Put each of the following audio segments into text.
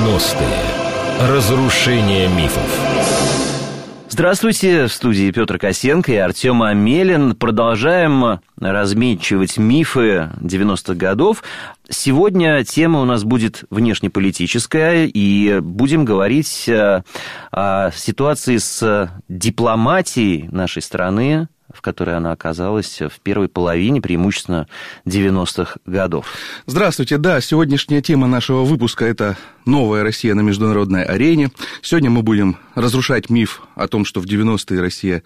90-е. Разрушение мифов. Здравствуйте, в студии Петр Косенко и Артем Амелин. Продолжаем размечивать мифы 90-х годов. Сегодня тема у нас будет внешнеполитическая, и будем говорить э, о ситуации с дипломатией нашей страны в которой она оказалась в первой половине, преимущественно 90-х годов. Здравствуйте. Да, сегодняшняя тема нашего выпуска – это новая Россия на международной арене. Сегодня мы будем разрушать миф о том, что в 90-е Россия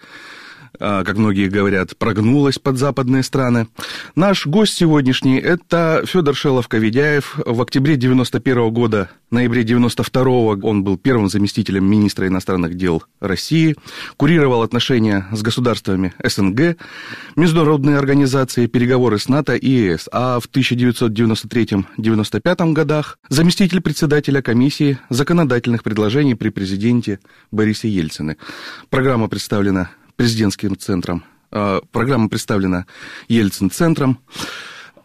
как многие говорят, прогнулась под западные страны. Наш гость сегодняшний – это Федор Шелов-Коведяев. В октябре 91 года, ноябре 92 он был первым заместителем министра иностранных дел России, курировал отношения с государствами СНГ, международные организации, переговоры с НАТО и ЕС. А в 1993-95 годах заместитель председателя комиссии законодательных предложений при президенте Борисе Ельцине. Программа представлена президентским центром. А, программа представлена Ельцин-центром.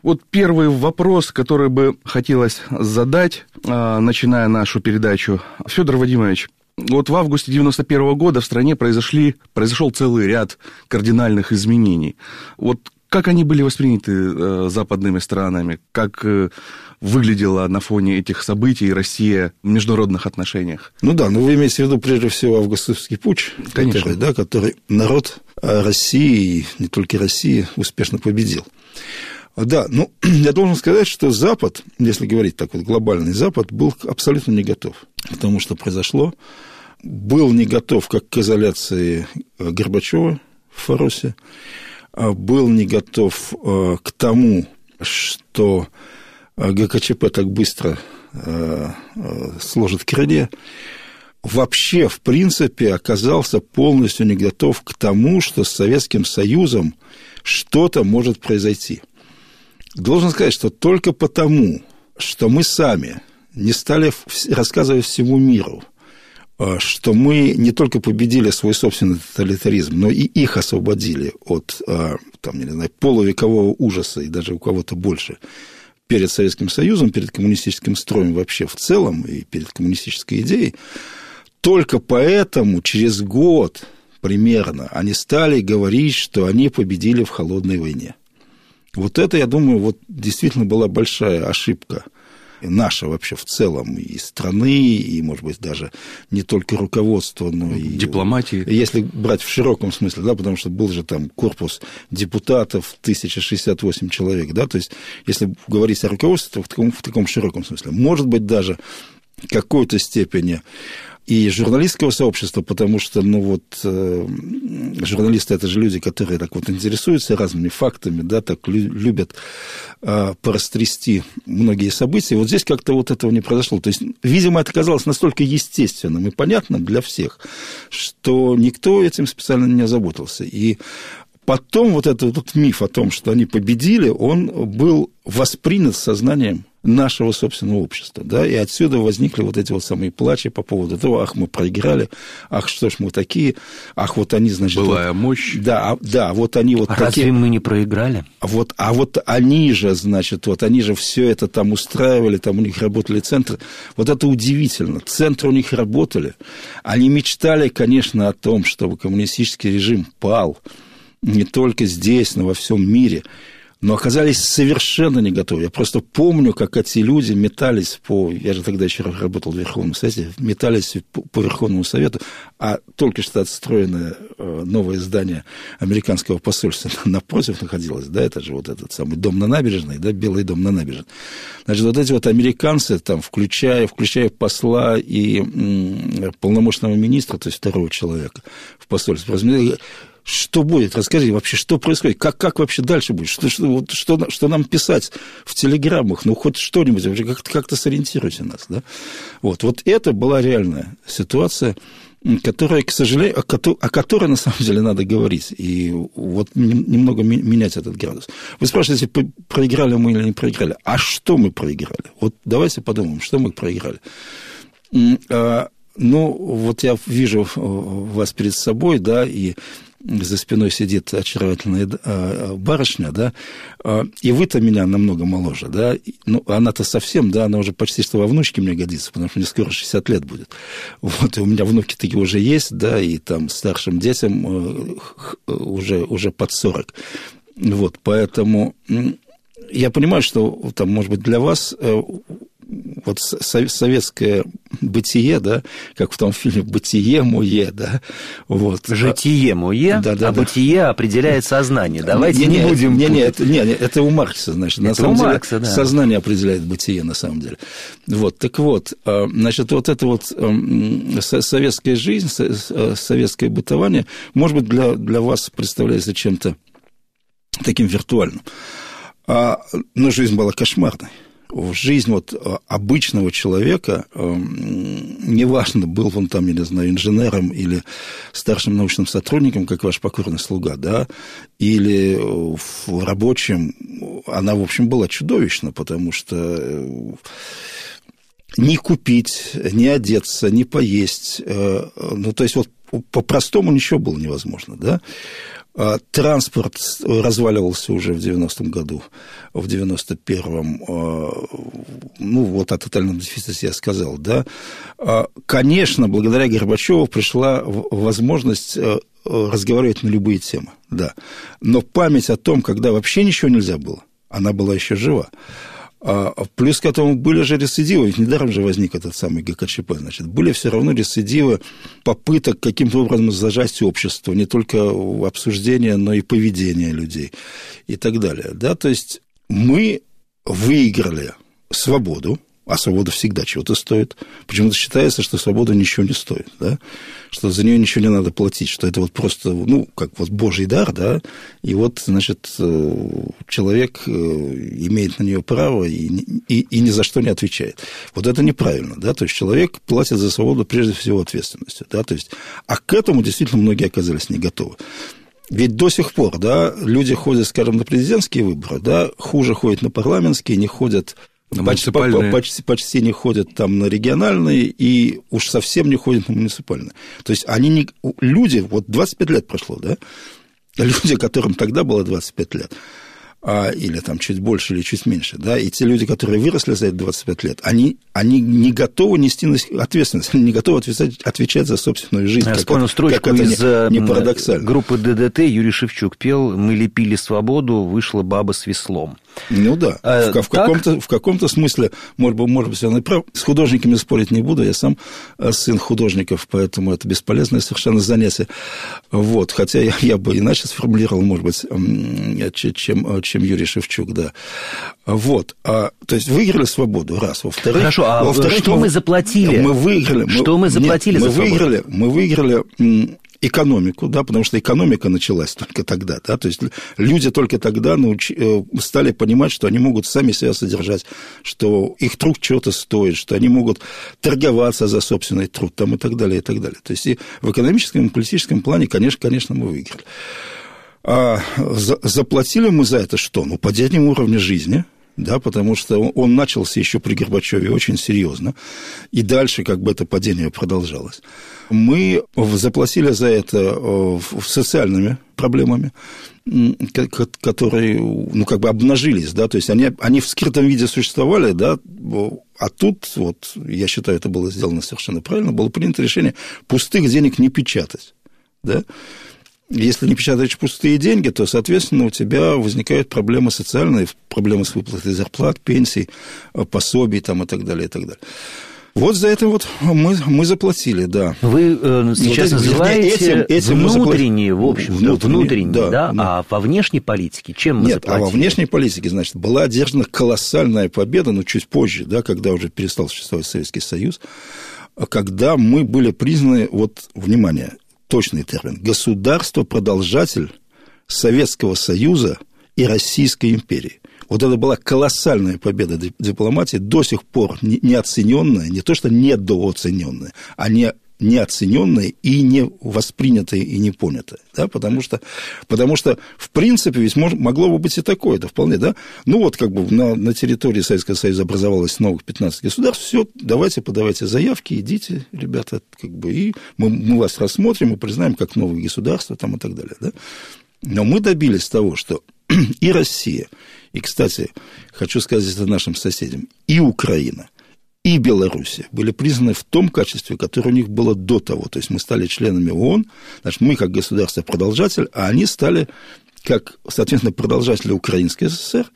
Вот первый вопрос, который бы хотелось задать, а, начиная нашу передачу. Федор Вадимович, вот в августе 91 года в стране произошли, произошел целый ряд кардинальных изменений. Вот как они были восприняты э, западными странами? Как э, выглядела на фоне этих событий Россия в международных отношениях? Ну да, но вы имеете в виду прежде всего августовский путь, Конечно. Который, да, который народ России, не только России, успешно победил. Да, ну, я должен сказать, что Запад, если говорить так вот, глобальный Запад, был абсолютно не готов к тому, что произошло. Был не готов как к изоляции э, Горбачева в Фаросе, был не готов э, к тому, что э, ГКЧП так быстро сложит крылья, вообще, в принципе, оказался полностью не готов к тому, что с Советским Союзом что-то может произойти. Должен сказать, что только потому, что мы сами не стали рассказывать всему миру, что мы не только победили свой собственный тоталитаризм, но и их освободили от а, там, не знаю, полувекового ужаса и даже у кого-то больше перед Советским Союзом, перед коммунистическим строем вообще в целом и перед коммунистической идеей, только поэтому через год примерно они стали говорить, что они победили в холодной войне. Вот это, я думаю, вот действительно была большая ошибка наша вообще в целом, и страны, и, может быть, даже не только руководство, но и... Дипломатии. Если брать в широком смысле, да, потому что был же там корпус депутатов 1068 человек, да, то есть, если говорить о руководстве в таком, в таком широком смысле, может быть, даже какой-то степени и журналистского сообщества, потому что, ну вот, э, журналисты это же люди, которые так вот интересуются разными фактами, да, так любят э, порастрясти многие события. Вот здесь как-то вот этого не произошло. То есть, видимо, это казалось настолько естественным и понятным для всех, что никто этим специально не озаботился. И потом вот этот, этот миф о том, что они победили, он был воспринят сознанием нашего собственного общества, да, и отсюда возникли вот эти вот самые плачи по поводу того, ах, мы проиграли, ах, что ж мы такие, ах, вот они, значит... Былая вот, мощь. Да, а, да, вот они вот а такие... разве мы не проиграли? А вот, а вот они же, значит, вот они же все это там устраивали, там у них работали центры. Вот это удивительно. Центры у них работали. Они мечтали, конечно, о том, чтобы коммунистический режим пал не только здесь, но во всем мире но оказались совершенно не готовы. Я просто помню, как эти люди метались по... Я же тогда еще работал в Верховном Совете, метались по, Верховному Совету, а только что отстроенное э, новое здание американского посольства напротив находилось, да, это же вот этот самый дом на набережной, да, Белый дом на набережной. Значит, вот эти вот американцы, там, включая, включая посла и м, полномочного министра, то есть второго человека в посольстве, что будет? Расскажи вообще, что происходит? Как, как вообще дальше будет? Что, что, что, что нам писать в телеграммах? Ну, хоть что-нибудь, вообще как-то, как-то сориентируйте нас. Да? Вот, вот это была реальная ситуация, которая, к сожалению, о которой, о которой на самом деле надо говорить. И вот немного менять этот градус. Вы спрашиваете, проиграли мы или не проиграли? А что мы проиграли? Вот давайте подумаем, что мы проиграли. А, ну, вот я вижу вас перед собой, да, и за спиной сидит очаровательная а, барышня, да, и вы-то меня намного моложе, да, ну, она-то совсем, да, она уже почти что во внучке мне годится, потому что мне скоро 60 лет будет. Вот, и у меня внуки такие уже есть, да, и там старшим детям уже, уже под 40. Вот, поэтому я понимаю, что там, может быть, для вас э, вот советское бытие, да, как в том фильме «Бытие мое», да, вот. Житие мое, да, да, а да. бытие определяет сознание. Давайте не, не, не будем не, не, это, не, это у Маркса, значит. Это на самом у деле, Маркса, да. сознание определяет бытие, на самом деле. Вот, так вот, а, значит, вот это вот эм, советская жизнь, советское бытование, может быть, для, для вас представляется чем-то таким виртуальным. А, но жизнь была кошмарной в жизнь вот э, обычного человека, эм, неважно, был он там, я не знаю, инженером или старшим научным сотрудником, как ваш покорный слуга, да, или в рабочем, она, в общем, была чудовищна, потому что э, не купить, не одеться, не поесть, э, ну, то есть вот по-простому ничего было невозможно, да. А транспорт разваливался уже в 90-м году, в 91-м, а, ну, вот о тотальном дефиците я сказал, да. А, конечно, благодаря Горбачеву пришла возможность разговаривать на любые темы, да. Но память о том, когда вообще ничего нельзя было, она была еще жива. А, плюс к этому были же рецидивы, ведь недаром же возник этот самый ГКЧП, значит, были все равно рецидивы попыток каким-то образом зажать общество, не только обсуждение, но и поведение людей и так далее, да, то есть мы выиграли свободу, а свобода всегда чего-то стоит. Почему-то считается, что свобода ничего не стоит, да? что за нее ничего не надо платить, что это вот просто, ну, как вот божий дар, да, и вот, значит, э, человек э, имеет на нее право и, и, и ни за что не отвечает. Вот это неправильно, да, то есть человек платит за свободу прежде всего ответственностью, да, то есть, а к этому действительно многие оказались не готовы. Ведь до сих пор, да, люди ходят, скажем, на президентские выборы, да, хуже ходят на парламентские, не ходят Муниципальные. Почти, почти не ходят там на региональные и уж совсем не ходят на муниципальные. То есть они не... Люди, вот 25 лет прошло, да? Люди, которым тогда было 25 лет, а, или там чуть больше или чуть меньше, да, и те люди, которые выросли за эти 25 лет, они, они не готовы нести ответственность, они не готовы отвечать, отвечать за собственную жизнь. Я вспомнил строчку как из не, не парадоксально. группы ДДТ, Юрий Шевчук пел «Мы лепили свободу, вышла баба с веслом». Ну да, а, в, в, каком-то, в каком-то смысле, может быть, может быть, он и прав. С художниками спорить не буду, я сам э, сын художников, поэтому это бесполезное совершенно занятие. Вот, хотя я, я бы иначе сформулировал, может быть, чем, чем Юрий Шевчук, да. Вот, а, то есть выиграли свободу, раз. Во-вторых, Хорошо, а во-вторых, что мы, мы заплатили? Мы выиграли. Что мы заплатили нет, за мы свободу? выиграли, мы выиграли экономику, да, потому что экономика началась только тогда, да, то есть люди только тогда науч... Э, стали понимать, что они могут сами себя содержать, что их труд чего-то стоит, что они могут торговаться за собственный труд там, и так далее, и так далее. То есть и в экономическом и политическом плане, конечно, конечно, мы выиграли. А за... заплатили мы за это что? Ну, падением уровня жизни – да, потому что он начался еще при Горбачеве очень серьезно, и дальше как бы это падение продолжалось. Мы заплатили за это э, социальными проблемами, которые, ну, как бы обнажились, да, то есть они, они в скрытом виде существовали, да, а тут, вот, я считаю, это было сделано совершенно правильно, было принято решение пустых денег не печатать, да, если не печатаешь пустые деньги, то, соответственно, у тебя возникают проблемы социальные, проблемы с выплатой зарплат, пенсий, э, пособий там, и так далее, и так далее. Вот за это вот мы, мы заплатили, да. Вы э, сейчас вот называете этим, этим внутренние, в общем, внутренние, внутренние да, да, да, а во внешней политике чем мы Нет, заплатили? а во внешней политике, значит, была одержана колоссальная победа, но чуть позже, да, когда уже перестал существовать Советский Союз, когда мы были признаны, вот, внимание, точный термин, государство-продолжатель Советского Союза и Российской империи. Вот это была колоссальная победа дипломатии, до сих пор неоцененная, не то что недооцененная, а не неоцененное и не воспринятое и не понятое, да, потому что, потому что в принципе ведь мож, могло бы быть и такое, это вполне, да, ну вот как бы на, на территории Советского Союза образовалось новых 15 государств, все, давайте подавайте заявки, идите, ребята, как бы, и мы, мы вас рассмотрим и признаем как новые государства там и так далее, да, но мы добились того, что и Россия, и, кстати, хочу сказать это нашим соседям, и Украина – и Беларусь были признаны в том качестве, которое у них было до того. То есть мы стали членами ООН, значит, мы как государство-продолжатель, а они стали как, соответственно, продолжатели Украинской ССР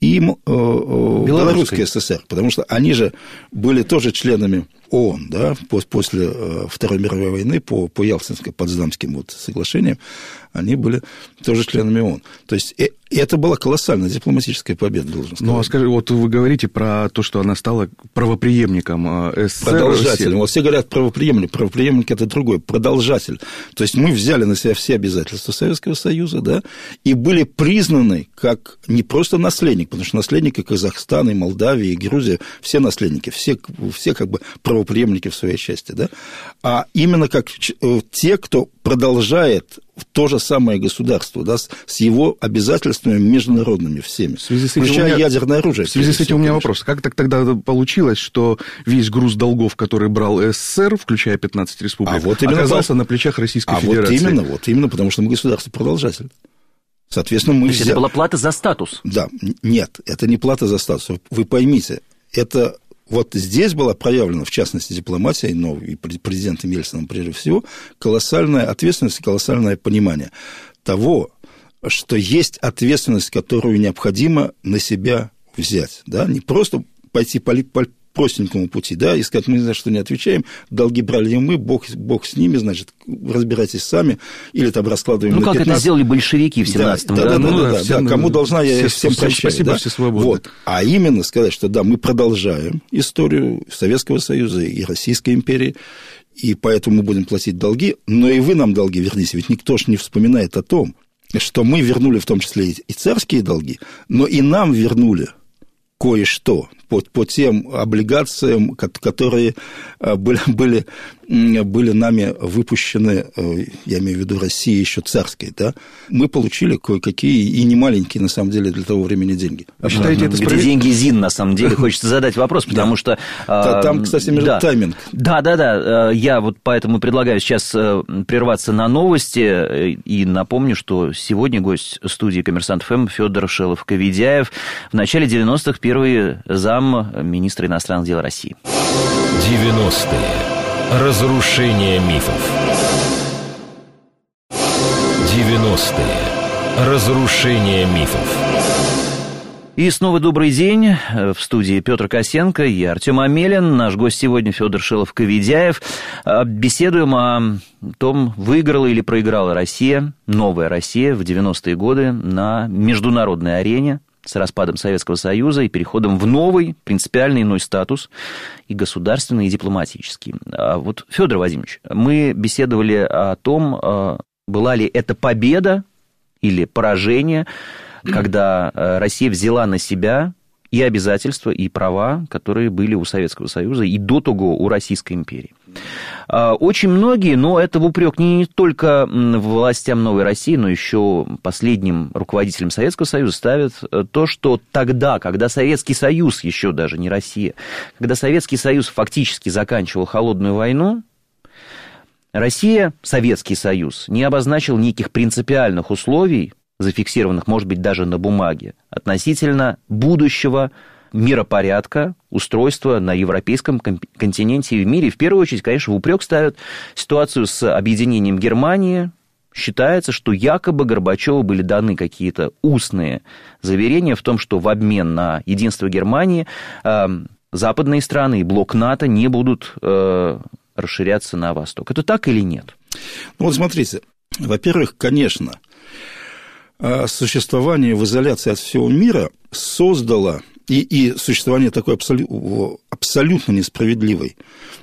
и э, э, Белорусской ССР, потому что они же были тоже членами ООН, да, после э, Второй мировой войны по, по Ялтинско-Потсдамским вот соглашениям, они были тоже членами ООН. То есть и это была колоссальная дипломатическая победа, должен сказать. Ну, а скажи, вот вы говорите про то, что она стала правоприемником э, СССР. Продолжателем. Вот все говорят правоприемник. Правоприемник – это другой, продолжатель. То есть мы взяли на себя все обязательства Советского Союза, да, и были признаны как не просто наследник, потому что наследники Казахстана, и Молдавии, и Грузия, все наследники, все, все как бы правоприемники в своей части, да, а именно как э, те, кто продолжает то же самое государство, да, с его обязательствами международными всеми, в связи с этим включая меня, ядерное оружие. В связи с этим у меня конечно. вопрос. Как так тогда получилось, что весь груз долгов, который брал СССР, включая 15 республик, а вот оказался по... на плечах Российской а Федерации? вот именно, вот именно, потому что мы государство-продолжатель. Соответственно, мы... То есть взяли... это была плата за статус? Да, нет, это не плата за статус. Вы поймите, это вот здесь была проявлена, в частности, дипломатия, но и президентом Ельцином прежде всего, колоссальная ответственность колоссальное понимание того, что есть ответственность, которую необходимо на себя взять. Да? Не просто пойти по, по, простенькому пути, да, и сказать, мы ни за что не отвечаем, долги брали мы, Бог, Бог с ними, значит, разбирайтесь сами, или там раскладываем Ну, как 15... это сделали большевики в 17-м, да? Да, да, да, ну, да, да, всем, да, кому должна, я всем, всем прощаю. Спасибо, да? все свободны. Вот. А именно сказать, что да, мы продолжаем историю Советского Союза и Российской империи, и поэтому мы будем платить долги, но и вы нам долги верните, ведь никто же не вспоминает о том, что мы вернули в том числе и царские долги, но и нам вернули кое-что по, по тем облигациям, которые э, были, были, были нами выпущены, э, я имею в виду России еще царской, да, мы получили кое-какие и не маленькие, на самом деле, для того времени деньги. А считаете, это справедливо? деньги ЗИН, на самом деле, хочется задать вопрос, потому что... Там, кстати, между да. тайминг. Да, да, да, я вот поэтому предлагаю сейчас прерваться на новости э, и напомню, что сегодня гость студии «Коммерсант ФМ» Федор Шелов-Ковидяев. В начале 90-х первый зам министра иностранных дел России. 90-е. Разрушение мифов. 90-е. Разрушение мифов. И снова добрый день. В студии Петр Косенко и Артем Амелин. Наш гость сегодня Федор Шилов-Ковидяев. А, беседуем о том, выиграла или проиграла Россия, новая Россия в 90-е годы на международной арене с распадом Советского Союза и переходом в новый, принципиально иной статус, и государственный, и дипломатический. А вот, Федор Владимирович, мы беседовали о том, а, была ли это победа или поражение, когда а, Россия взяла на себя и обязательства, и права, которые были у Советского Союза и до того у Российской империи. А, очень многие, но это в упрек не только властям Новой России, но еще последним руководителям Советского Союза ставят э, то, что тогда, когда Советский Союз, еще даже не Россия, когда Советский Союз фактически заканчивал холодную войну, Россия, Советский Союз, не обозначил никаких принципиальных условий зафиксированных, может быть, даже на бумаге, относительно будущего миропорядка, устройства на европейском континенте и в мире. в первую очередь, конечно, в упрек ставят ситуацию с объединением Германии. Считается, что якобы Горбачеву были даны какие-то устные заверения в том, что в обмен на единство Германии э, западные страны и блок НАТО не будут э, расширяться на восток. Это так или нет? Ну вот смотрите, во-первых, конечно, существование в изоляции от всего мира создало и, и существование такой абсолю, абсолютно несправедливой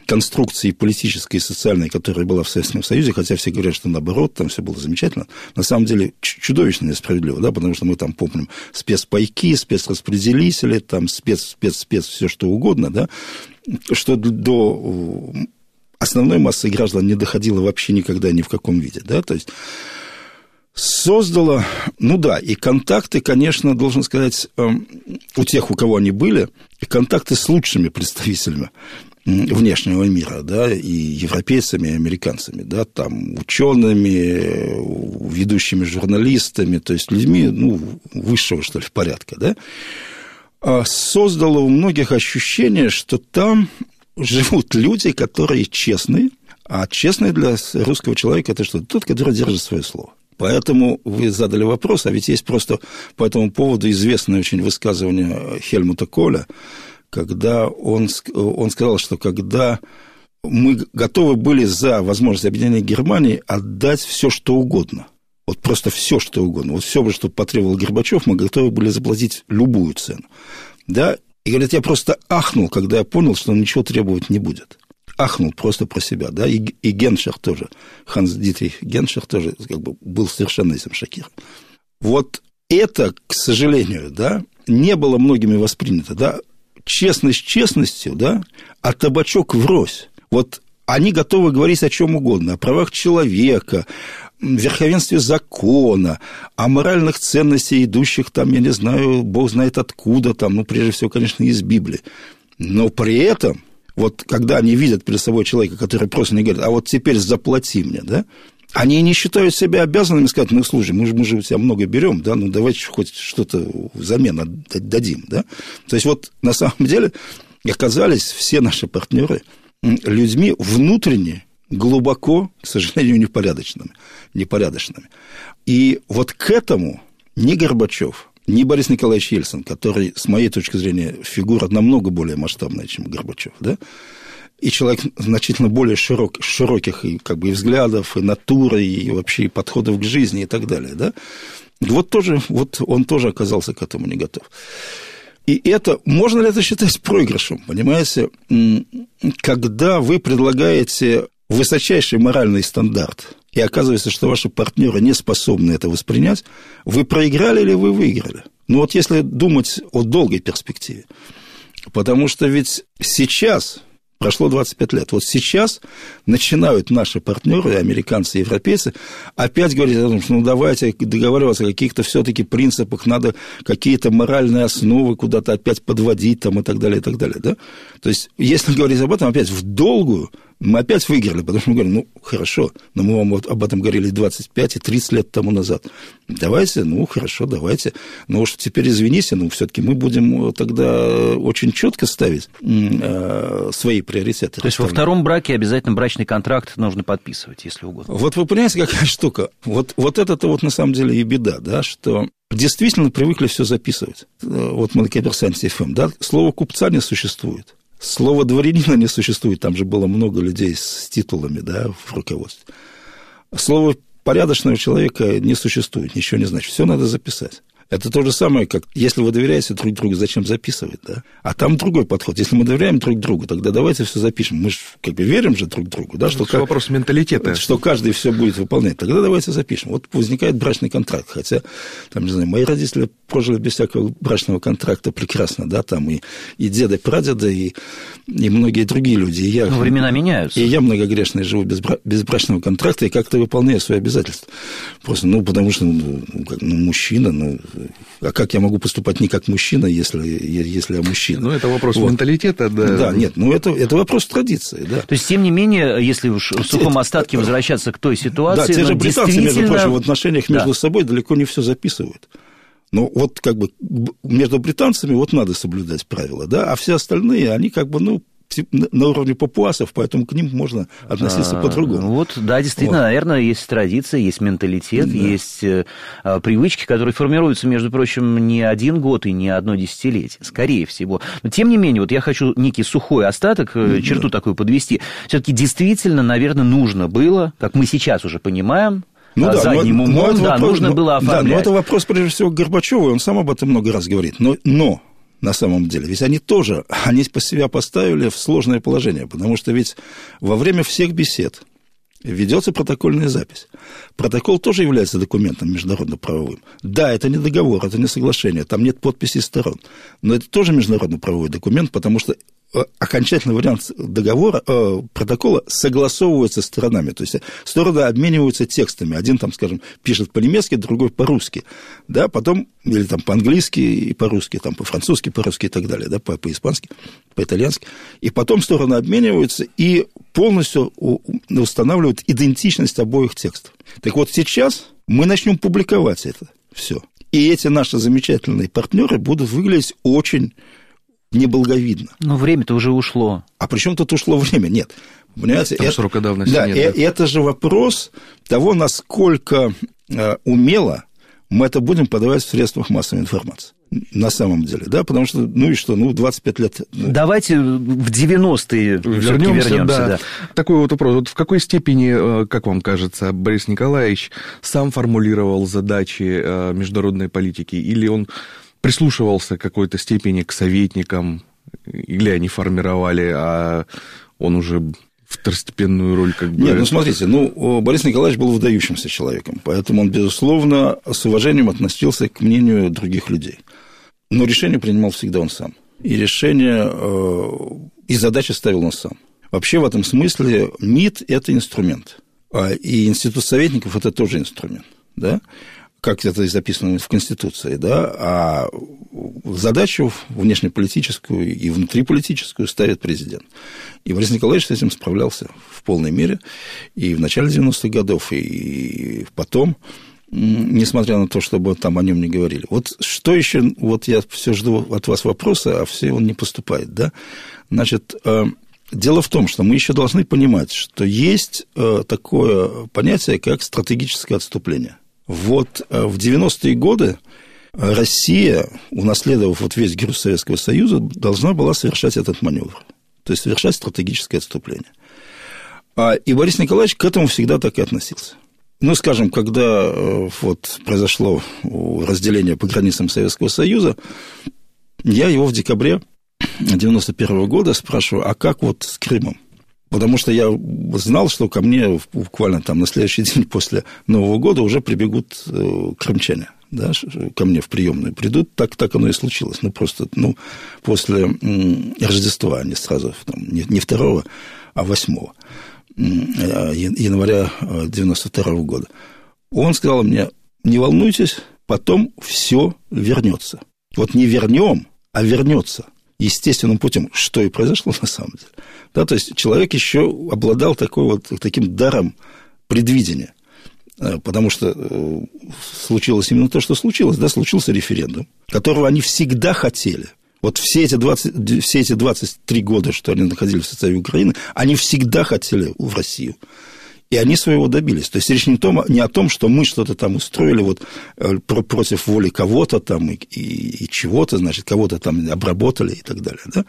конструкции политической и социальной, которая была в Советском Союзе, хотя все говорят, что наоборот, там все было замечательно, на самом деле чудовищно несправедливо, да, потому что мы там помним спецпайки, спецраспределители, там спец, спец, спец, все что угодно, да, что до основной массы граждан не доходило вообще никогда ни в каком виде, да, то есть создала, ну да, и контакты, конечно, должен сказать, эм, у тех, у кого они были, и контакты с лучшими представителями внешнего мира, да, и европейцами, и американцами, да, там, учеными, ведущими журналистами, то есть людьми, ну, высшего, что ли, порядка, да, а создало у многих ощущение, что там живут люди, которые честные, а честный для русского человека это что? Тот, который держит свое слово. Поэтому вы задали вопрос, а ведь есть просто по этому поводу известное очень высказывание Хельмута Коля, когда он, он сказал, что когда мы готовы были за возможность объединения Германии отдать все, что угодно. Вот просто все, что угодно. Вот все, что потребовал Горбачев, мы готовы были заплатить любую цену. Да? И говорит, я просто ахнул, когда я понял, что он ничего требовать не будет ахнул просто про себя, да, и, и Геншер тоже, Ханс Дитрих Геншер тоже как бы был совершенно этим шокирован. Вот это, к сожалению, да, не было многими воспринято, да, честность честностью, да, а табачок врозь. Вот они готовы говорить о чем угодно, о правах человека, верховенстве закона, о моральных ценностях, идущих там, я не знаю, бог знает откуда, там, ну, прежде всего, конечно, из Библии. Но при этом вот когда они видят перед собой человека, который просто не говорит, а вот теперь заплати мне, да, они не считают себя обязанными сказать, ну, слушай, мы же, мы же у тебя много берем, да, ну, давайте хоть что-то взамен дадим, да. То есть, вот на самом деле оказались все наши партнеры людьми внутренне глубоко, к сожалению, непорядочными. непорядочными. И вот к этому ни Горбачев, ни Борис Николаевич Ельцин, который, с моей точки зрения, фигура намного более масштабная, чем Горбачев, да, и человек значительно более широк, широких и, как бы, и взглядов, и натуры, и вообще и подходов к жизни и так далее, да, вот тоже, вот он тоже оказался к этому не готов. И это, можно ли это считать проигрышем, понимаете? Когда вы предлагаете высочайший моральный стандарт, и оказывается, что ваши партнеры не способны это воспринять, вы проиграли или вы выиграли? Ну вот если думать о долгой перспективе. Потому что ведь сейчас Прошло 25 лет. Вот сейчас начинают наши партнеры, американцы и европейцы, опять говорить о том, что ну давайте договариваться о каких-то все-таки принципах, надо какие-то моральные основы куда-то опять подводить там, и так далее, и так далее. Да? То есть, если говорить об этом опять в долгую, мы опять выиграли, потому что мы говорим, ну, хорошо, но мы вам вот об этом говорили 25 и 30 лет тому назад. Давайте, ну, хорошо, давайте. Но уж теперь извините, но все-таки мы будем тогда очень четко ставить э, свои приоритеты. То есть во втором браке обязательно брачный контракт нужно подписывать, если угодно. Вот вы понимаете, какая штука? Вот, вот это-то вот на самом деле и беда, да, что действительно привыкли все записывать. Э, вот мы на Коммерсанте FM, да, слово купца не существует. Слова дворянина не существует, там же было много людей с титулами да, в руководстве. Слово порядочного человека не существует, ничего не значит. Все надо записать. Это то же самое, как если вы доверяете друг другу, зачем записывать, да? А там другой подход. Если мы доверяем друг другу, тогда давайте все запишем. Мы же как бы верим же друг другу, да? Что это как, вопрос менталитета. Что каждый все будет выполнять. Тогда давайте запишем. Вот возникает брачный контракт. Хотя, там, не знаю, мои родители прожили без всякого брачного контракта прекрасно, да, там и, и деды, прадеды, и, и многие другие люди. И я, Но времена меняются. И я многогрешный живу без, без брачного контракта и как-то выполняю свои обязательства. Просто, ну, потому что, ну, как, ну мужчина, ну, а как я могу поступать не как мужчина, если, если я мужчина? Ну, это вопрос вот. менталитета, да. Да, нет, ну, это, это вопрос традиции, да. То есть, тем не менее, если уж в сухом остатке возвращаться к той ситуации... Да, те же британцы, между прочим, в отношениях между да. собой далеко не все записывают. Но вот как бы между британцами вот надо соблюдать правила, да, а все остальные, они как бы, ну, на уровне папуасов, поэтому к ним можно относиться а, по-другому. Вот, да, действительно, вот. наверное, есть традиция, есть менталитет, да. есть э, а, привычки, которые формируются, между прочим, не один год и не одно десятилетие, скорее всего. Но, тем не менее, вот я хочу некий сухой остаток, э, черту да. такую подвести. Все-таки действительно, наверное, нужно было, как мы сейчас уже понимаем, ну, да, задним но, умом, но да, вопрос, нужно но, было оформлять. Да, но это вопрос, прежде всего, к Горбачеву, он сам об этом много раз говорит. Но, но на самом деле. Ведь они тоже, они по себя поставили в сложное положение, потому что ведь во время всех бесед ведется протокольная запись. Протокол тоже является документом международно-правовым. Да, это не договор, это не соглашение, там нет подписей сторон, но это тоже международно-правовой документ, потому что окончательный вариант договора, э, протокола согласовывается сторонами. То есть стороны обмениваются текстами. Один там, скажем, пишет по-немецки, другой по-русски. Да, потом, или там по-английски и по-русски, там по-французски, по-русски и так далее, да, по-испански, по-итальянски. И потом стороны обмениваются и полностью устанавливают идентичность обоих текстов. Так вот сейчас мы начнем публиковать это все. И эти наши замечательные партнеры будут выглядеть очень неблаговидно. Но время-то уже ушло. А при чем тут ушло время? Нет. Понимаете, Там это, срока давности да, нет. Э, да? Это же вопрос того, насколько э, умело мы это будем подавать в средствах массовой информации на самом деле, да, потому что, ну и что, ну, 25 лет... Давайте в 90-е вернемся, вернемся да. да. Такой вот вопрос, вот в какой степени, э, как вам кажется, Борис Николаевич сам формулировал задачи э, международной политики, или он прислушивался в какой-то степени к советникам, или они формировали, а он уже второстепенную роль как бы... Нет, ну смотрите, ну, Борис Николаевич был выдающимся человеком, поэтому он, безусловно, с уважением относился к мнению других людей. Но решение принимал всегда он сам. И решение, э, и задачи ставил он сам. Вообще в этом смысле МИД – это инструмент, а и институт советников – это тоже инструмент, да? Как это записано в Конституции, да, а задачу внешнеполитическую и внутриполитическую ставит президент. И Борис Николаевич с этим справлялся в полной мере и в начале 90-х годов, и потом, несмотря на то, чтобы там о нем не говорили. Вот что еще, вот я все жду от вас вопроса, а все он не поступает, да? Значит, э, Дело в том, что мы еще должны понимать, что есть э, такое понятие, как стратегическое отступление. Вот э, в 90-е годы Россия, унаследовав вот весь груз Советского Союза, должна была совершать этот маневр, то есть совершать стратегическое отступление. А, и Борис Николаевич к этому всегда так и относился. Ну, скажем, когда э, вот произошло разделение по границам Советского Союза, я его в декабре 91 года спрашиваю, а как вот с Крымом? Потому что я знал, что ко мне буквально там на следующий день после Нового года уже прибегут э, крымчане да, ко мне в приемную придут, так, так оно и случилось. Ну, просто, ну, после Рождества, не сразу, там, не, не 2 а 8 э, января 92 -го года. Он сказал мне, не волнуйтесь, потом все вернется. Вот не вернем, а вернется естественным путем, что и произошло на самом деле. Да, то есть человек еще обладал такой вот, таким даром предвидения. Э, потому что э, случилось именно то, что случилось. Да, случился референдум, которого они всегда хотели. Вот все эти, 20, все эти 23 года, что они находились в составе Украины, они всегда хотели в Россию. И они своего добились. То есть речь не, том, не о том, что мы что-то там устроили вот, э, против воли кого-то там и, и, и чего-то, значит, кого-то там обработали и так далее. Да?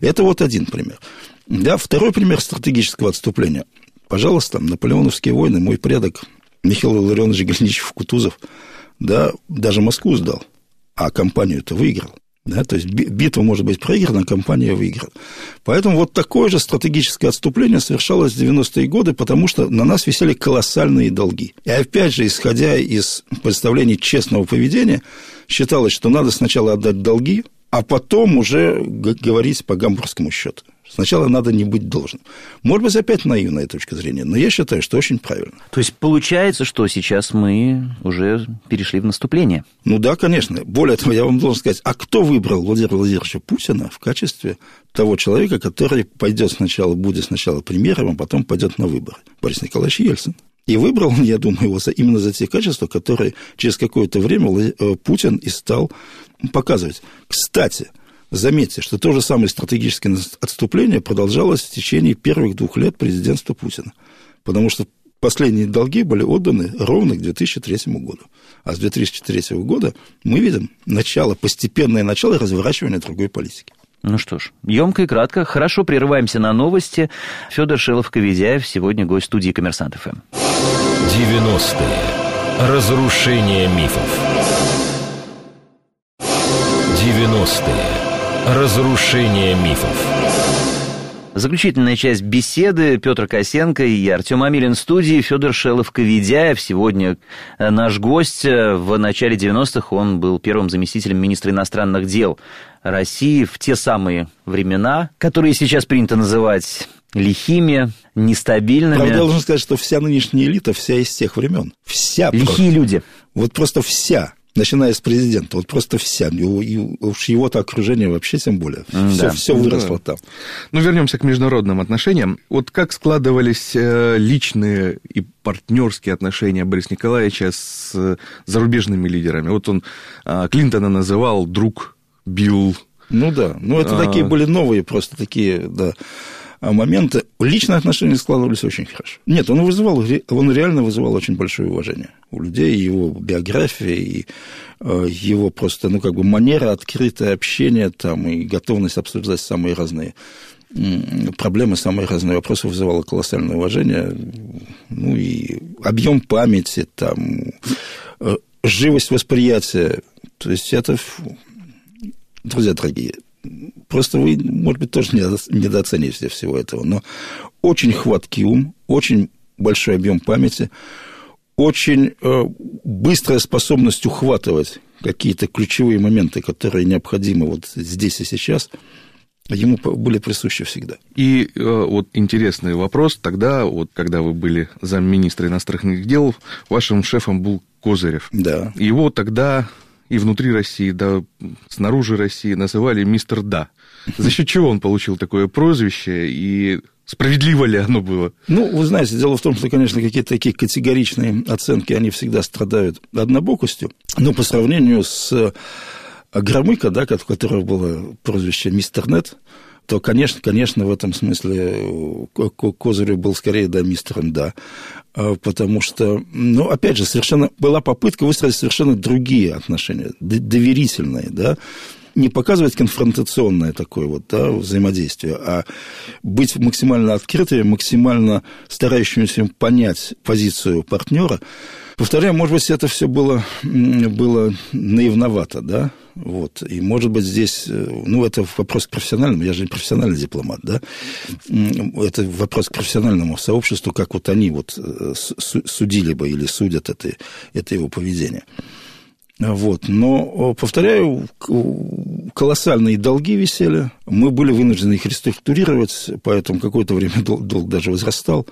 Это вот один пример. Да, второй пример стратегического отступления. Пожалуйста, наполеоновские войны, мой предок Михаил Илларионович Гальничев-Кутузов, да, даже Москву сдал, а компанию-то выиграл. Да, то есть битва может быть проиграна, компания выиграла. Поэтому вот такое же стратегическое отступление совершалось в 90-е годы, потому что на нас висели колоссальные долги. И опять же, исходя из представлений честного поведения, считалось, что надо сначала отдать долги, а потом уже говорить по гамбургскому счету. Сначала надо не быть должным. Может быть, опять наивная точка зрения, но я считаю, что очень правильно. То есть получается, что сейчас мы уже перешли в наступление? Ну да, конечно. Более того, я вам должен сказать, а кто выбрал Владимира Владимировича Путина в качестве того человека, который пойдет сначала, будет сначала премьером, а потом пойдет на выборы? Борис Николаевич Ельцин. И выбрал он, я думаю, его именно за те качества, которые через какое-то время э, Путин и стал показывать. Кстати, Заметьте, что то же самое стратегическое отступление продолжалось в течение первых двух лет президентства Путина. Потому что последние долги были отданы ровно к 2003 году. А с 2003 года мы видим начало, постепенное начало разворачивания другой политики. Ну что ж, емко и кратко. Хорошо, прерываемся на новости. Федор Шелов-Коведяев сегодня гость студии «Коммерсант ФМ». 90-е. Разрушение мифов. 90-е. Разрушение мифов. Заключительная часть беседы. Петр Косенко и Артем Амилин в студии. Федор Шелов-Коведяев. Сегодня э, наш гость. В начале 90-х он был первым заместителем министра иностранных дел России в те самые времена, которые сейчас принято называть лихими, нестабильными. Правда, я должен сказать, что вся нынешняя элита, вся из тех времен. Вся. Лихие просто. люди. Вот просто вся начиная с президента, вот просто вся, и уж его-то окружение вообще тем более, все, все выросло да. там. Ну, вернемся к международным отношениям. Вот как складывались э, личные и партнерские отношения Бориса Николаевича с э, зарубежными лидерами? Вот он а, Клинтона называл друг Билл. Ну да, ну это а... такие были новые просто такие, да, моменты. Личные отношения складывались очень хорошо. Нет, он вызывал, он реально вызывал очень большое уважение у людей, его биография и э, его просто, ну, как бы манера, открытое общение там и готовность обсуждать самые разные проблемы, самые разные вопросы вызывало колоссальное уважение. Ну и объем памяти, там, э, живость восприятия. То есть это, друзья дорогие, Просто вы, может быть, тоже недооцениваете всего этого. Но очень хваткий ум, очень большой объем памяти, очень э, быстрая способность ухватывать какие-то ключевые моменты, которые необходимы вот здесь и сейчас, ему были присущи всегда. И э, вот интересный вопрос. Тогда, вот когда вы были замминистра иностранных дел, вашим шефом был Козырев. Да. Его тогда и внутри России, да, снаружи России называли мистер Да. За счет чего он получил такое прозвище и Справедливо ли оно было? Ну, вы знаете, дело в том, что, конечно, какие-то такие категоричные оценки, они всегда страдают однобокостью, но по сравнению с Громыко, да, у которого было прозвище «Мистер Нет», то, конечно, конечно, в этом смысле Козырев был скорее, да, мистером, да, а, потому что, ну, опять же, совершенно была попытка выстроить совершенно другие отношения, доверительные, да, не показывать конфронтационное такое вот да, взаимодействие, а быть максимально открытыми, максимально старающимися понять позицию партнера. Повторяю, может быть, это все было, было наивновато, да, вот. И, может быть, здесь, э, ну, это вопрос к профессиональному, я же не профессиональный дипломат, да, это вопрос к профессиональному сообществу, как вот они вот э, судили бы или судят это, это его поведение. Вот. Но, повторяю, колоссальные долги висели. Мы были вынуждены их реструктурировать, поэтому какое-то время долг, даже возрастал.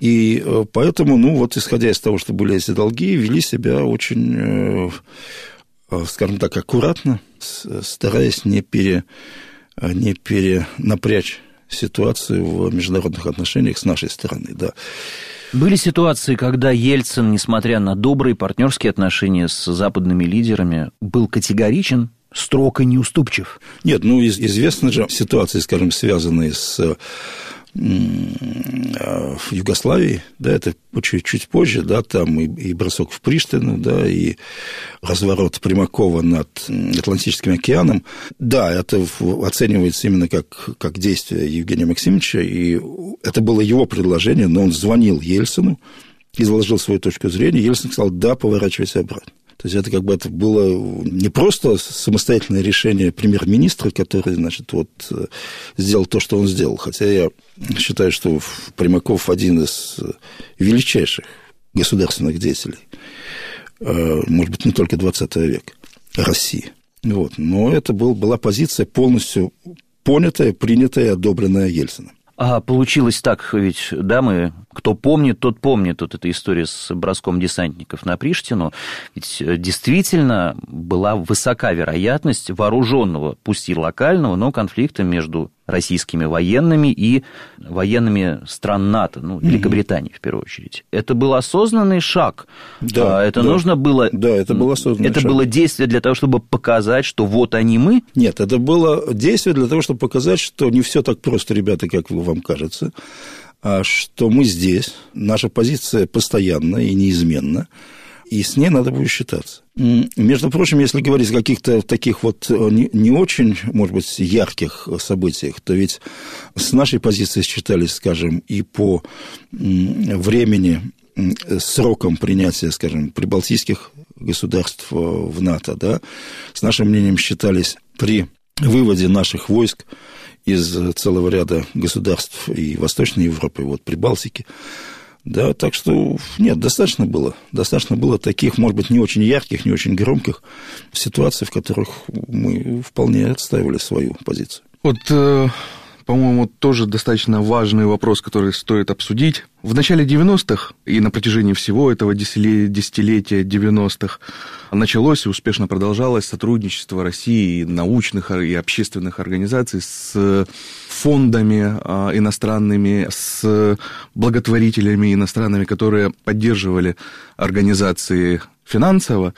И э, поэтому, ну вот, исходя из того, что были эти долги, вели себя очень, э, э, скажем так, аккуратно, стараясь не, пере, не перенапрячь ситуацию в международных отношениях с нашей стороны, да. Были ситуации, когда Ельцин, несмотря на добрые партнерские отношения с западными лидерами, был категоричен, строг и неуступчив? Нет, ну, известны же ситуации, скажем, связанные с в Югославии, да, это чуть, чуть позже, да, там и, и бросок в Приштину, да, и разворот Примакова над Атлантическим океаном. Да, это оценивается именно как, как действие Евгения Максимовича, и это было его предложение, но он звонил Ельцину, изложил свою точку зрения, Ельцин сказал, да, поворачивайся обратно. То есть это как бы это было не просто самостоятельное решение премьер-министра, который, значит, вот э, сделал то, что он сделал. Хотя я считаю, что Примаков один из величайших государственных деятелей, э, может быть, не только 20 века, России. Вот. Но это был, была позиция полностью понятая, принятая и одобренная Ельцином. А получилось так, ведь, да, мы, кто помнит, тот помнит вот эта история с броском десантников на Приштину. Ведь э, действительно была высока вероятность вооруженного, пусть и локального, но конфликта между российскими военными и военными стран НАТО, ну, Великобритании в первую очередь. Это был осознанный шаг. Да, а, это да, нужно было... Да, это было осознанный Это шаг. было действие для того, чтобы показать, что вот они мы? Нет, это было действие для того, чтобы показать, что не все так просто, ребята, как вам кажется, что мы здесь, наша позиция постоянна и неизменна, и с ней надо будет считаться. Между прочим, если говорить о каких-то таких вот э, не, очень, может быть, ярких событиях, то ведь с нашей позиции считались, скажем, и по времени, сроком принятия, скажем, прибалтийских государств э, в НАТО, да, с нашим мнением считались при выводе наших войск из целого ряда государств и Восточной Европы, вот Прибалтики. Да, так что нет, достаточно было. Достаточно было таких, может быть, не очень ярких, не очень громких ситуаций, в которых мы вполне отстаивали свою позицию. Вот э, по-моему, тоже достаточно важный вопрос, который стоит обсудить. В начале 90-х и на протяжении всего этого десятилетия 90-х началось и успешно продолжалось сотрудничество России и научных и общественных организаций с фондами а, иностранными, с благотворителями иностранными, которые поддерживали организации финансово.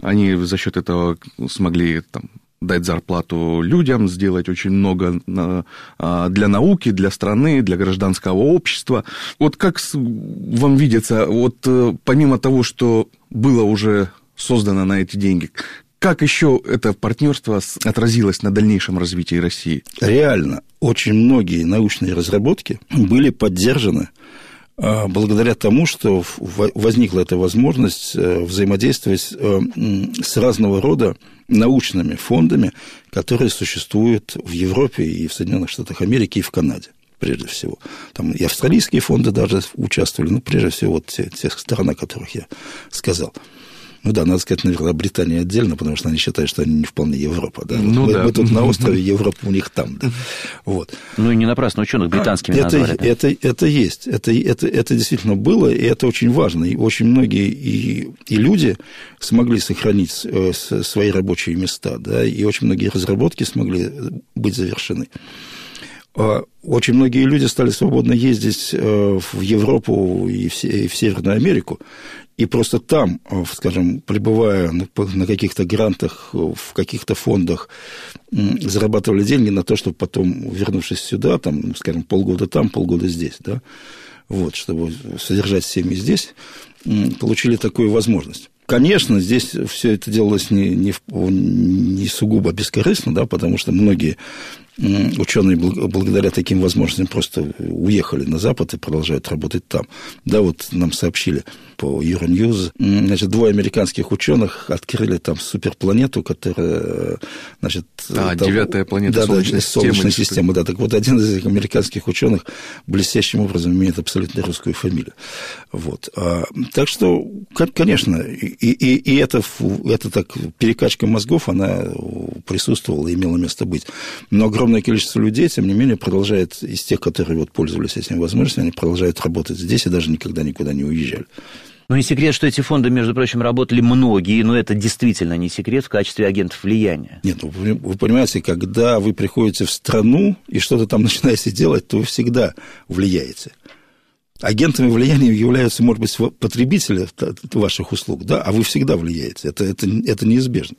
Они за счет этого смогли там, дать зарплату людям, сделать очень много а, для науки, для страны, для гражданского общества. Вот как вам видится, вот э, помимо того, что было уже создано на эти деньги, как еще это партнерство отразилось на дальнейшем развитии России? Реально, очень многие научные разработки были поддержаны благодаря тому, что возникла эта возможность э, взаимодействовать э, с разного рода научными фондами, которые существуют в Европе и в Соединенных Штатах Америки и в Канаде прежде всего. Там и австралийские фонды даже участвовали, ну, прежде всего, вот те, те страны, о которых я сказал. Ну да, надо сказать, наверное, Британия отдельно, потому что они считают, что они не вполне Европа. Да? Ну, мы, да. мы тут на острове, Европа у них там. Да. Вот. Ну и не напрасно ученых британскими это, назвали. Да? Это, это есть. Это, это, это действительно было, и это очень важно. И очень многие и, и люди смогли сохранить э, свои рабочие места, да, и очень многие разработки смогли быть завершены. А очень многие люди стали свободно ездить э, в Европу и в Северную Америку, и просто там, э, скажем, пребывая на каких-то грантах, э, в каких-то фондах, зарабатывали деньги на то, чтобы потом, вернувшись сюда, там, скажем, полгода там, полгода здесь, да, вот, чтобы содержать семьи здесь, получили такую возможность. Конечно, здесь все это делалось не, не, не сугубо бескорыстно, да, потому что многие ученые благодаря таким возможностям просто уехали на Запад и продолжают работать там. Да, вот нам сообщили по Euronews, значит, двое американских ученых открыли там суперпланету, которая, значит... А, там, девятая планета да, Солнечной, да, системы. Солнечной системы. Да, так вот один из этих американских ученых блестящим образом имеет абсолютно русскую фамилию. Вот. А, так что, конечно, и, и, и это, это так, перекачка мозгов, она присутствовала и имела место быть. Но огромное количество людей, тем не менее, продолжает, из тех, которые вот пользовались этими возможностями, они продолжают работать здесь и даже никогда никуда не уезжали. Ну, не секрет, что эти фонды, между прочим, работали многие, но это действительно не секрет в качестве агентов влияния. Нет, ну, вы понимаете, когда вы приходите в страну и что-то там начинаете делать, то вы всегда влияете. Агентами влияния являются, может быть, потребители ваших услуг, да, а вы всегда влияете. Это, это, это неизбежно.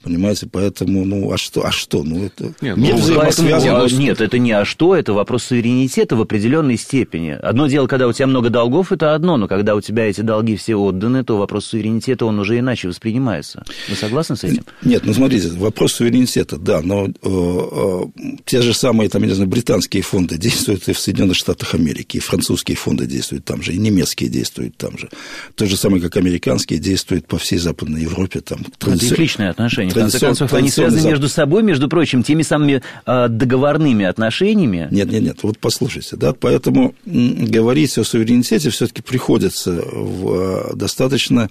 Понимаете, поэтому, ну, а что, а что? Ну, это нет, мир ну. Поэтому, нет, это не а что, это вопрос суверенитета в определенной степени. Одно дело, когда у тебя много долгов, это одно, но когда у тебя эти долги все отданы, то вопрос суверенитета, он уже иначе воспринимается. Вы согласны с этим? Нет, ну, смотрите, вопрос суверенитета, да, но э, э, те же самые, там, я не знаю, британские фонды действуют и в Соединенных Штатах Америки, и французские фонды действуют там же, и немецкие действуют там же. То же самое, как американские, действуют по всей Западной Европе. Там, традиции... Это их личные отношения отношения. В конце концов, они связаны Запад. между собой, между прочим, теми самыми э, договорными отношениями. Нет, нет, нет. Вот послушайте, да, поэтому говорить о суверенитете все-таки приходится в достаточно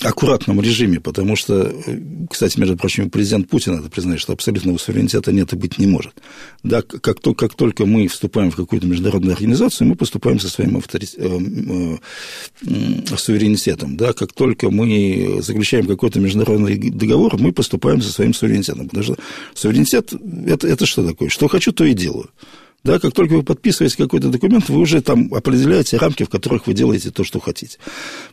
аккуратном режиме, потому что, кстати, между прочим, президент Путин это признает, что абсолютного суверенитета нет и быть не может. Да, как, то, как только мы вступаем в какую-то международную организацию, мы поступаем со своим авторит... э, э, суверенитетом. Да, как только мы заключаем какой-то международный договор, мы поступаем со своим суверенитетом. Потому что суверенитет это, это что такое? Что хочу, то и делаю. Да, как только вы подписываете какой-то документ, вы уже там определяете рамки, в которых вы делаете то, что хотите.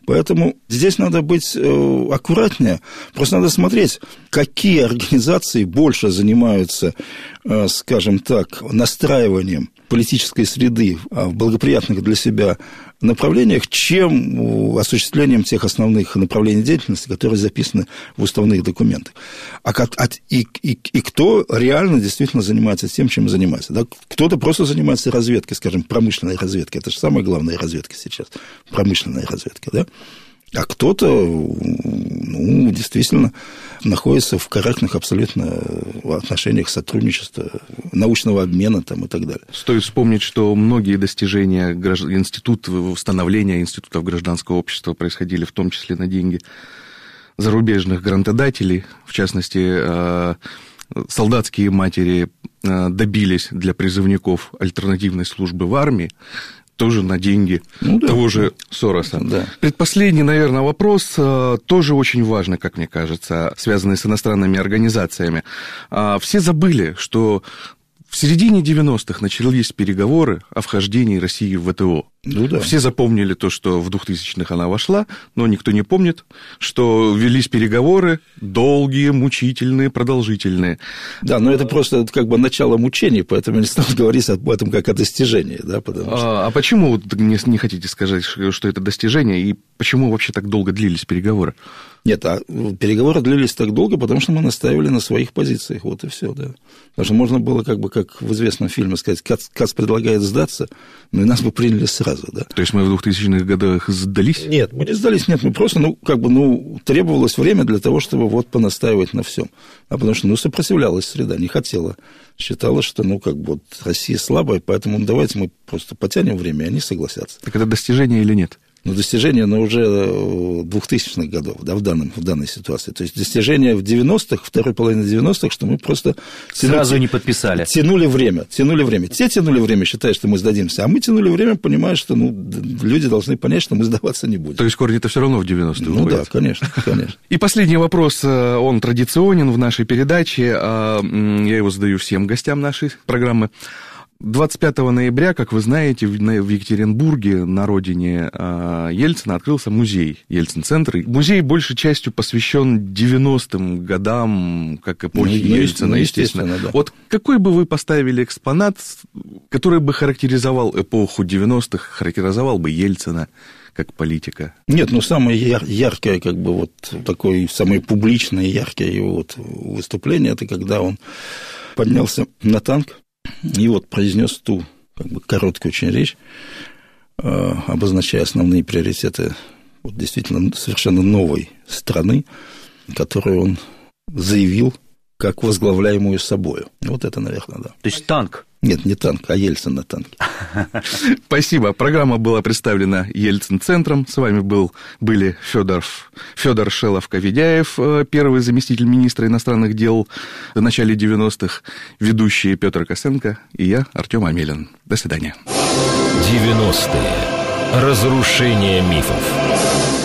Поэтому здесь надо быть э, аккуратнее. Просто надо смотреть, какие организации больше занимаются, э, скажем так, настраиванием политической среды в благоприятных для себя направлениях, чем осуществлением тех основных направлений деятельности, которые записаны в уставных документах. А, и, и, и кто реально действительно занимается тем, чем занимается. Да? Кто-то просто занимается разведкой, скажем, промышленной разведкой. Это же самая главная разведка сейчас, промышленная разведка. Да? А кто-то, ну, действительно, находится в корректных абсолютно отношениях сотрудничества, научного обмена там, и так далее. Стоит вспомнить, что многие достижения института, восстановления институтов гражданского общества происходили в том числе на деньги зарубежных грантодателей, в частности, э, солдатские матери э, добились для призывников альтернативной службы в армии, тоже на деньги ну, да. того же Сороса. Да. Предпоследний, наверное, вопрос э, тоже очень важный, как мне кажется, связанный с иностранными организациями. А, все забыли, что в середине 90-х начались переговоры о вхождении России в ВТО. Ну, да. Все запомнили то, что в 2000-х она вошла, но никто не помнит, что велись переговоры долгие, мучительные, продолжительные. Да, но это просто как бы начало мучений, поэтому не стану говорить об этом как о достижении. Да, потому что... а, а почему не, не хотите сказать, что это достижение, и почему вообще так долго длились переговоры? Нет, а переговоры длились так долго, потому что мы настаивали на своих позициях, вот и все, да. Потому что можно было, как бы, как в известном фильме сказать, Кац, Кац предлагает сдаться, но и нас бы приняли сразу, да. То есть мы в 2000-х годах сдались? Нет, мы не сдались, нет, мы просто, ну, как бы, ну, требовалось время для того, чтобы вот понастаивать на всем. А потому что, ну, сопротивлялась среда, не хотела. Считала, что, ну, как бы, вот Россия слабая, поэтому ну, давайте мы просто потянем время, и они согласятся. Так это достижение или нет? Ну, достижения, но уже 2000-х годов, да, в, данном, в данной ситуации. То есть достижения в 90-х, второй половине 90-х, что мы просто... Тянули, Сразу не подписали. Тянули время, тянули время. Те тянули время, считая, что мы сдадимся, а мы тянули время, понимая, что ну, люди должны понять, что мы сдаваться не будем. То есть корни это все равно в 90-е Ну уходит. да, конечно, конечно. И последний вопрос, э, он традиционен в нашей передаче, а, я его задаю всем гостям нашей программы. 25 ноября, как вы знаете, в Екатеринбурге, на родине а, Ельцина, открылся музей Ельцин-центр. Музей большей частью посвящен 90-м годам, как эпохи ну, Ельцина, естественно. естественно да. Вот какой бы вы поставили экспонат, который бы характеризовал эпоху 90-х, характеризовал бы Ельцина? как политика? Нет, ну самое яр- яркое, как бы вот такое, самое публичное яркое его вот выступление, это когда он поднялся на танк, и вот произнес ту как бы, короткую очень речь, э, обозначая основные приоритеты вот, действительно совершенно новой страны, которую он заявил как возглавляемую собою. Вот это, наверное, да. То есть танк? Нет, не танк, а Ельцин на танке. Спасибо. Программа была представлена Ельцин-центром. С вами был, были Федор, Федор Шелов-Коведяев, э, первый заместитель министра иностранных дел в начале 90-х, ведущий Петр Косенко и я, Артем Амелин. До свидания. 90-е. Разрушение мифов.